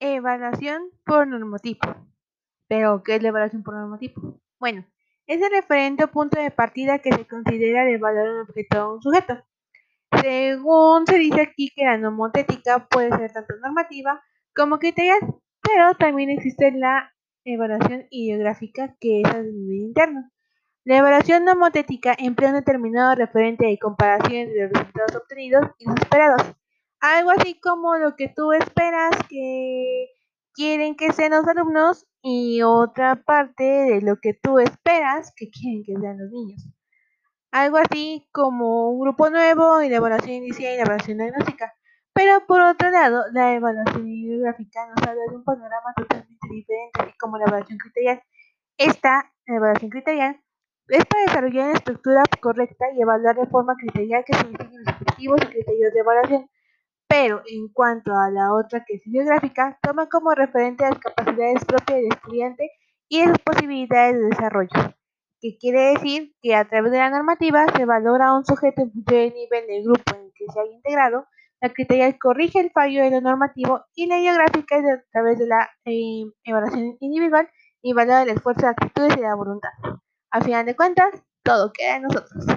Evaluación por normotipo. ¿Pero qué es la evaluación por normotipo? Bueno, es el referente o punto de partida que se considera de evaluar un objeto o un sujeto. Según se dice aquí que la nomotética puede ser tanto normativa como criterial, pero también existe la evaluación ideográfica que es a nivel interno. La evaluación nomotética emplea un determinado referente de comparación de los resultados obtenidos y los esperados. Algo así como lo que tú esperas que quieren que sean los alumnos y otra parte de lo que tú esperas que quieren que sean los niños. Algo así como un grupo nuevo y la evaluación inicial y evaluación diagnóstica. Pero por otro lado, la evaluación ideográfica nos habla de un panorama totalmente diferente, así como la evaluación criterial. Esta, evaluación criterial, es para desarrollar una estructura correcta y evaluar de forma criterial que definen los objetivos y criterios de evaluación. Pero en cuanto a la otra que es ideográfica, toma como referente las capacidades propias del estudiante y sus posibilidades de desarrollo, que quiere decir que a través de la normativa se valora a un sujeto en función del nivel del grupo en el que se haya integrado, la criteria corrige el fallo de lo normativo y la ideográfica es a través de la eh, evaluación individual y valora el esfuerzo, actitudes y la voluntad. Al final de cuentas, todo queda en nosotros.